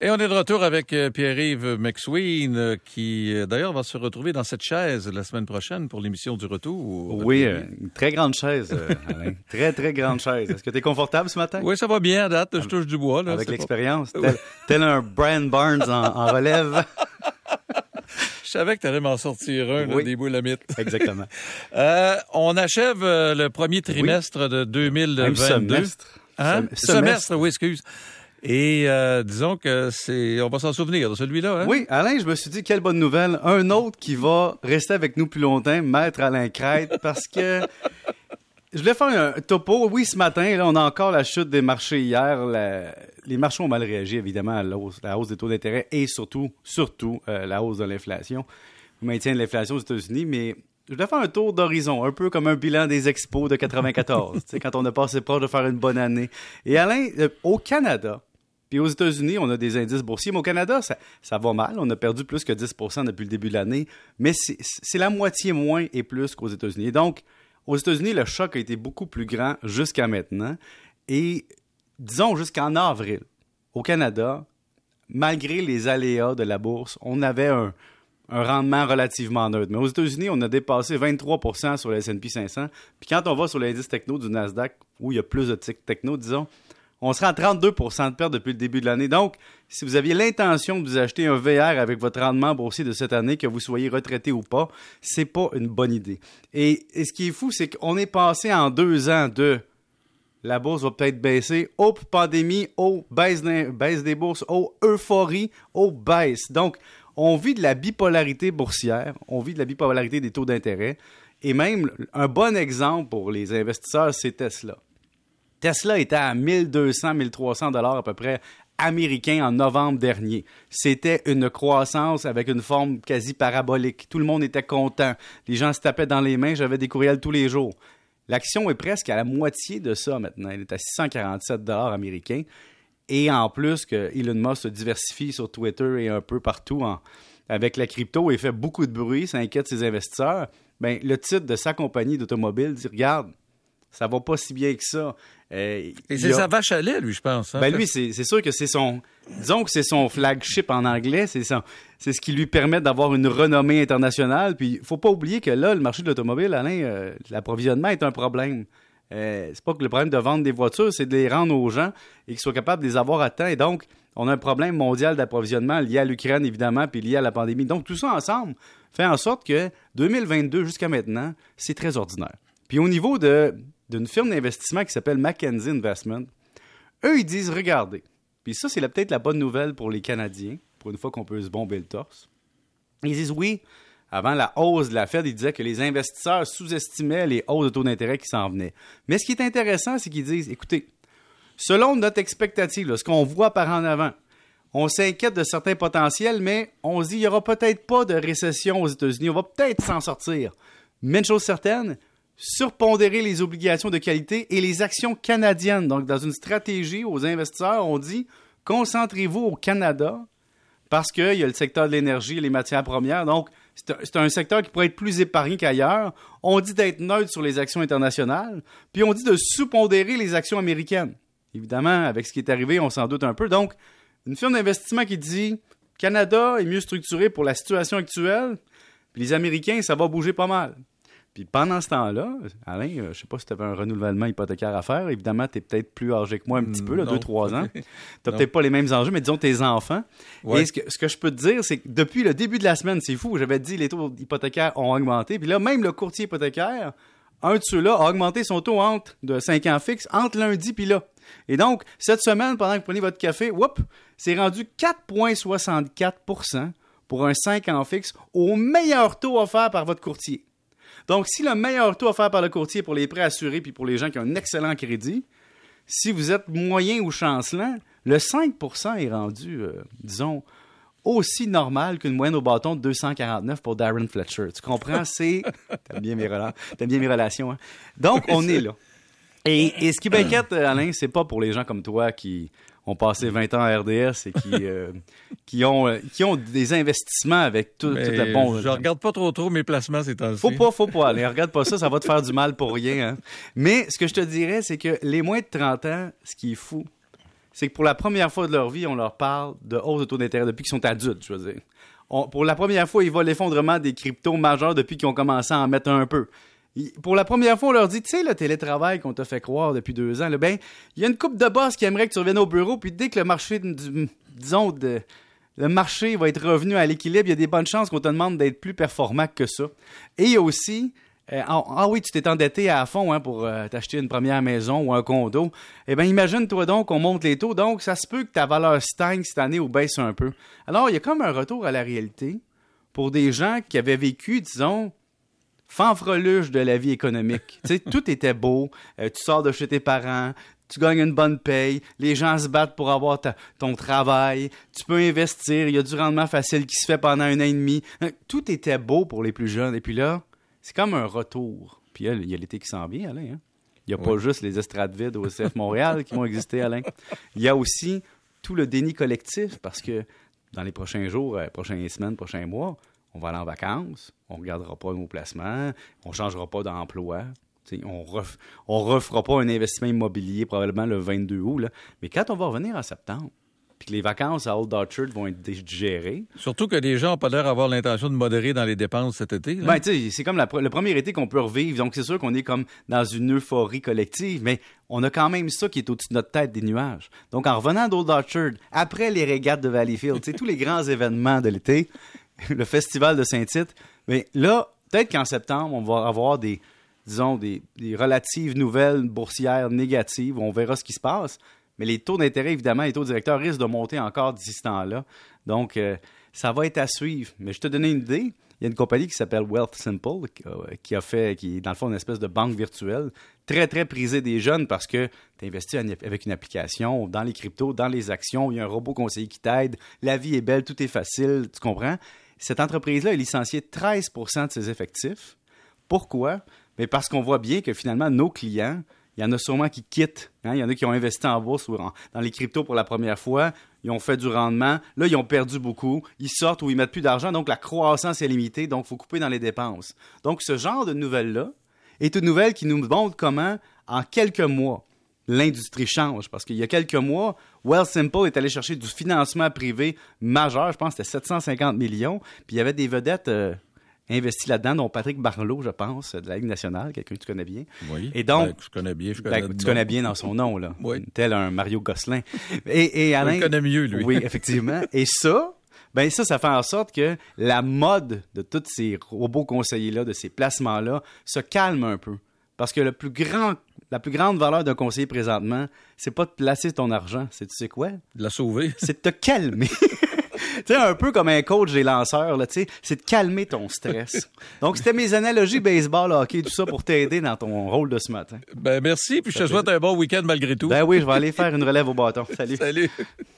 Et on est de retour avec euh, Pierre-Yves McSween, euh, qui euh, d'ailleurs va se retrouver dans cette chaise la semaine prochaine pour l'émission du retour. Oui, une très grande chaise, Alain. Très, très grande chaise. Est-ce que tu es confortable ce matin? Oui, ça va bien à date. Je touche du bois. Là, avec l'expérience, tel, un Brian Barnes en, relève. Je savais que tu allais m'en sortir un, oui. des boulamites. Exactement. on achève le premier trimestre de 2022. Un semestre. Hein? semestre, oui, excuse. Et euh, disons que c'est, on va s'en souvenir de celui-là. Hein? Oui, Alain, je me suis dit quelle bonne nouvelle. Un autre qui va rester avec nous plus longtemps, Maître Alain Crête, parce que je voulais faire un topo. Oui, ce matin, là, on a encore la chute des marchés hier. Les marchés ont mal réagi, évidemment, à la hausse, des taux d'intérêt et surtout, surtout, euh, la hausse de l'inflation, le maintien de l'inflation aux États-Unis. Mais je voulais faire un tour d'horizon, un peu comme un bilan des expos de 94, quand on a passé proche de faire une bonne année. Et Alain, euh, au Canada, puis aux États-Unis, on a des indices boursiers, mais au Canada, ça, ça va mal. On a perdu plus que 10% depuis le début de l'année, mais c'est la moitié moins et plus qu'aux États-Unis. donc, aux États-Unis, le choc a été beaucoup plus grand jusqu'à maintenant. Et disons jusqu'en avril, au Canada, malgré les aléas de la bourse, on avait un, rendement relativement neutre. Mais aux États-Unis, on a dépassé 23% sur le S&P 500. Puis quand on va sur l'indice techno du Nasdaq, où il y a plus de techno, disons, on sera à 32% de perte depuis le début de l'année. Donc, si vous aviez l'intention de vous acheter un VR avec votre rendement boursier de cette année, que vous soyez retraité ou pas, c'est pas une bonne idée. Et, ce qui est fou, c'est qu'on est passé en deux ans de la bourse va peut-être baisser, oh pandémie, oh baisse, des bourses, oh euphorie, oh baisse. Donc, on vit de la bipolarité boursière, on vit de la bipolarité des taux d'intérêt. Et même, un bon exemple pour les investisseurs, c'est Tesla. Tesla était à 1200, 1300 dollars à peu près américains en novembre dernier. C'était une croissance avec une forme quasi parabolique. Tout le monde était content. Les gens se tapaient dans les mains. J'avais des courriels tous les jours. L'action est presque à la moitié de ça maintenant. Elle est à 647 dollars américains. Et en plus que Elon Musk se diversifie sur Twitter et un peu partout avec la crypto et fait beaucoup de bruit, ça inquiète ses investisseurs. Ben, le titre de sa compagnie d'automobile dit Regarde, ça va pas si bien que ça. Euh, et c'est sa vache à lait, lui, je pense. Hein. Ben lui, c'est sûr que c'est son. Disons que c'est son flagship en anglais. C'est c'est ce qui lui permet d'avoir une renommée internationale. Puis, faut pas oublier que là, le marché de l'automobile, Alain, euh, l'approvisionnement est un problème. Euh, c'est pas que le problème de vendre des voitures, c'est de les rendre aux gens et qu'ils soient capables de les avoir à temps. Et donc, on a un problème mondial d'approvisionnement lié à l'Ukraine, évidemment, puis lié à la pandémie. Donc, tout ça ensemble fait en sorte que 2022 jusqu'à maintenant, c'est très ordinaire. Puis au niveau de d'une firme d'investissement qui s'appelle Mackenzie Investment. Eux, ils disent regardez. Puis ça, c'est peut-être la bonne nouvelle pour les Canadiens, pour une fois qu'on peut se bomber le torse. Ils disent oui. Avant la hausse de la Fed, ils disaient que les investisseurs sous-estimaient les hausses de taux d'intérêt qui s'en venaient. Mais ce qui est intéressant, c'est qu'ils disent écoutez, selon notre expectative, ce qu'on voit par en avant, on s'inquiète de certains potentiels, mais on se dit il n'y aura peut-être pas de récession aux États-Unis. On va peut-être s'en sortir. Mais une chose certaine, surpondérer les obligations de qualité et les actions canadiennes. Donc, dans une stratégie aux investisseurs, on dit concentrez-vous au Canada parce qu'il y a le secteur de l'énergie et les matières premières. Donc, c'est un, secteur qui pourrait être plus épargné qu'ailleurs. On dit d'être neutre sur les actions internationales, puis on dit de sous-pondérer les actions américaines. Évidemment, avec ce qui est arrivé, on s'en doute un peu. Donc, une firme d'investissement qui dit Canada est mieux structuré pour la situation actuelle, puis les Américains, ça va bouger pas mal. Puis pendant ce temps-là, Alain, euh, je sais pas si tu avais un renouvellement hypothécaire à faire. Évidemment, tu es peut-être plus âgé que moi un petit peu, là, deux, trois ans. Tu n'as peut-être pas les mêmes enjeux, mais disons tes enfants. Et ce que, ce que, je peux te dire, c'est que depuis le début de la semaine, c'est fou, j'avais dit les taux hypothécaires ont augmenté. Puis là, même le courtier hypothécaire, un de ceux-là a augmenté son taux entre de 5 ans fixe entre lundi puis là. Et donc, cette semaine, pendant que vous prenez votre café, whoop, c'est rendu 4,64% pour un 5 ans fixe au meilleur taux offert par votre courtier. Donc, si le meilleur taux offert par le courtier pour les prêts assurés puis pour les gens qui ont un excellent crédit, si vous êtes moyen ou chancelant, le 5% est rendu, euh, disons, aussi normal qu'une moyenne au bâton de 249 pour Darren Fletcher. Tu comprends? C'est. T'aimes bien, mes bien mes relations, hein? Donc, on est là. Et, et ce qui m'inquiète, Alain, c'est pas pour les gens comme toi qui ont passé 20 ans à RDS et qui, euh, qui, ont, euh, qui ont des investissements avec tout, toute la bon. Je regarde pas trop trop mes placements ces temps-ci. Faut pas, faut pas aller. Regarde pas ça, ça va te faire du mal pour rien. Hein. Mais ce que je te dirais, c'est que les moins de 30 ans, ce qui est fou, c'est que pour la première fois de leur vie, on leur parle de hausse de taux d'intérêt depuis qu'ils sont adultes, je veux dire. pour la première fois, ils voient l'effondrement des cryptos majeurs depuis qu'ils ont commencé à en mettre un peu. Pour la première fois, on leur dit, tu sais, le télétravail qu'on t'a fait croire depuis deux ans, ben, il y a une coupe de boss qui aimerait que tu reviennes au bureau, puis dès que le marché, disons, le marché va être revenu à l'équilibre, il y a des bonnes chances qu'on te demande d'être plus performant que ça. Et aussi euh, ah, ah, oui, tu t'es endetté à fond hein, pour euh, t'acheter une première maison ou un condo. Eh bien, imagine-toi donc qu'on monte les taux. Donc, ça se peut que ta valeur stagne cette année ou baisse un peu. Alors, il y a comme un retour à la réalité pour des gens qui avaient vécu, disons, fanfreluche de la vie économique. tu sais, tout était beau. Euh, tu sors de chez tes parents, tu gagnes une bonne paye, les gens se battent pour avoir ton travail, tu peux investir, il y a du rendement facile qui se fait pendant un an et demi. Tout était beau pour les plus jeunes. Et puis là, c'est comme un retour. Puis il y a l'été qui s'en vient, Alain. Hein. Il n'y a pas juste les estrades vides au CF Montréal qui vont exister, Alain. Il y a aussi tout le déni collectif parce que dans les prochains jours, euh, prochaines semaines, prochains mois, on va aller en vacances, on ne regardera pas nos placements, on ne changera pas d'emploi. On ne refera pas un investissement immobilier probablement le 22 août. Mais quand on va revenir en septembre, puis que les vacances à Old Orchard vont être digérées. Surtout que les gens n'ont pas l'air d'avoir l'intention de modérer dans les dépenses cet été. Ben, c'est comme le premier été qu'on peut revivre, donc c'est sûr qu'on est comme dans une euphorie collective, mais on a quand même ça qui est au-dessus de notre tête des nuages. Donc en revenant d'Old Orchard, après les régates de Valleyfield, tous les grands événements de l'été, le festival de Saint-Tite, mais là, peut-être qu'en septembre, on va avoir des disons, des, des, relatives nouvelles boursières négatives. On verra ce qui se passe. Mais les taux d'intérêt, évidemment, les taux directeurs risquent de monter encore d'ici ce temps-là. Donc, euh, ça va être à suivre. Mais je te donner une idée. Il y a une compagnie qui s'appelle Wealth Simple qui a, fait, qui est dans le fond une espèce de banque virtuelle, très, très prisée des jeunes parce que tu investis avec une application dans les cryptos, dans les actions, il y a un robot conseiller qui t'aide, la vie est belle, tout est facile, tu comprends? Cette entreprise-là a licencié 13% de ses effectifs. Pourquoi? Mais parce qu'on voit bien que finalement, nos clients, il y en a sûrement qui quittent. Hein. Il y en a qui ont investi en bourse ou dans les cryptos pour la première fois. Ils ont fait du rendement. Là, ils ont perdu beaucoup. Ils sortent ou ils mettent plus d'argent. Donc, la croissance est limitée. Donc, il faut couper dans les dépenses. Donc, ce genre de nouvelle-là est une nouvelle qui nous montre comment, en quelques mois, l'industrie change. Parce qu'il y a quelques mois, Simple est allé chercher du financement privé majeur. Je pense que c'était 750 millions. Puis, il y avait des vedettes. Euh, investi là-dedans, dont Patrick Barlow, je pense, de la Ligue nationale, quelqu'un que tu connais bien. Oui. Et donc, ben, je connais bien. Je connais ben, tu connais bien dans son nom, là. Oui. Tel un Mario Gosselin. Et, et Alain. Je connais mieux, lui. Oui, effectivement. Et ça, ben ça, ça fait en sorte que la mode de tous ces robots conseillers-là, de ces placements-là, se calme un peu. Parce que le plus grand, la plus grande valeur d'un conseiller présentement, c'est pas de placer ton argent, c'est tu sais quoi? De la sauver. C'est de te calmer. tu sais, un peu comme un coach des lanceurs, là, tu sais, c'est de calmer ton stress. Donc, c'était mes analogies baseball, hockey, tout ça pour t'aider dans ton rôle de ce matin. Ben, merci, puis je te souhaite un bon week-end malgré tout. Ben oui, je vais aller faire une relève au bâton. Salut. Salut.